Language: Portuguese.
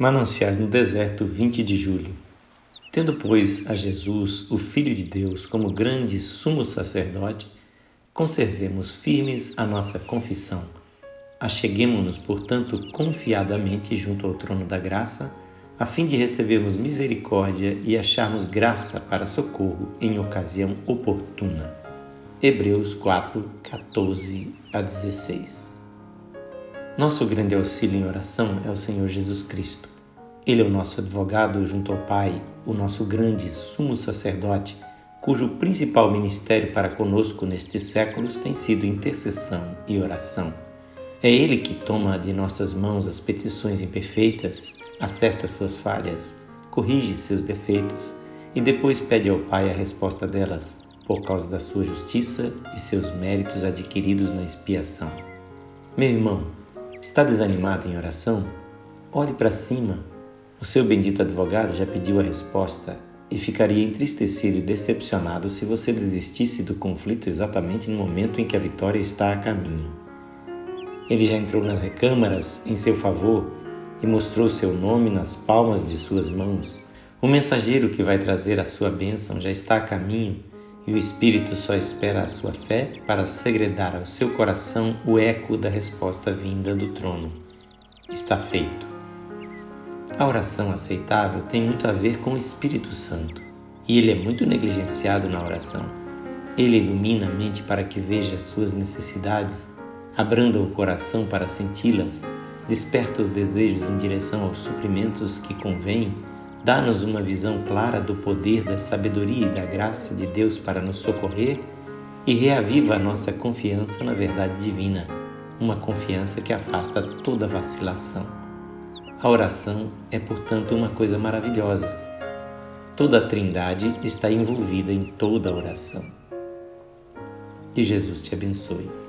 Mananciais no deserto, 20 de julho. Tendo, pois, a Jesus, o Filho de Deus, como grande sumo sacerdote, conservemos firmes a nossa confissão. Acheguemo-nos, portanto, confiadamente junto ao trono da graça, a fim de recebermos misericórdia e acharmos graça para socorro em ocasião oportuna. Hebreus 4, 14 a 16 nosso grande auxílio em oração é o Senhor Jesus Cristo. Ele é o nosso advogado junto ao Pai, o nosso grande sumo sacerdote, cujo principal ministério para conosco nestes séculos tem sido intercessão e oração. É Ele que toma de nossas mãos as petições imperfeitas, acerta suas falhas, corrige seus defeitos e depois pede ao Pai a resposta delas, por causa da sua justiça e seus méritos adquiridos na expiação. Meu irmão, Está desanimado em oração? Olhe para cima. O seu bendito advogado já pediu a resposta e ficaria entristecido e decepcionado se você desistisse do conflito exatamente no momento em que a vitória está a caminho. Ele já entrou nas recâmaras em seu favor e mostrou seu nome nas palmas de suas mãos. O mensageiro que vai trazer a sua bênção já está a caminho e o Espírito só espera a sua fé para segredar ao seu coração o eco da resposta vinda do trono. Está feito. A oração aceitável tem muito a ver com o Espírito Santo e ele é muito negligenciado na oração. Ele ilumina a mente para que veja as suas necessidades, abranda o coração para senti-las, desperta os desejos em direção aos suprimentos que convêm Dá-nos uma visão clara do poder, da sabedoria e da graça de Deus para nos socorrer e reaviva a nossa confiança na verdade divina, uma confiança que afasta toda vacilação. A oração é, portanto, uma coisa maravilhosa. Toda a Trindade está envolvida em toda a oração. Que Jesus te abençoe.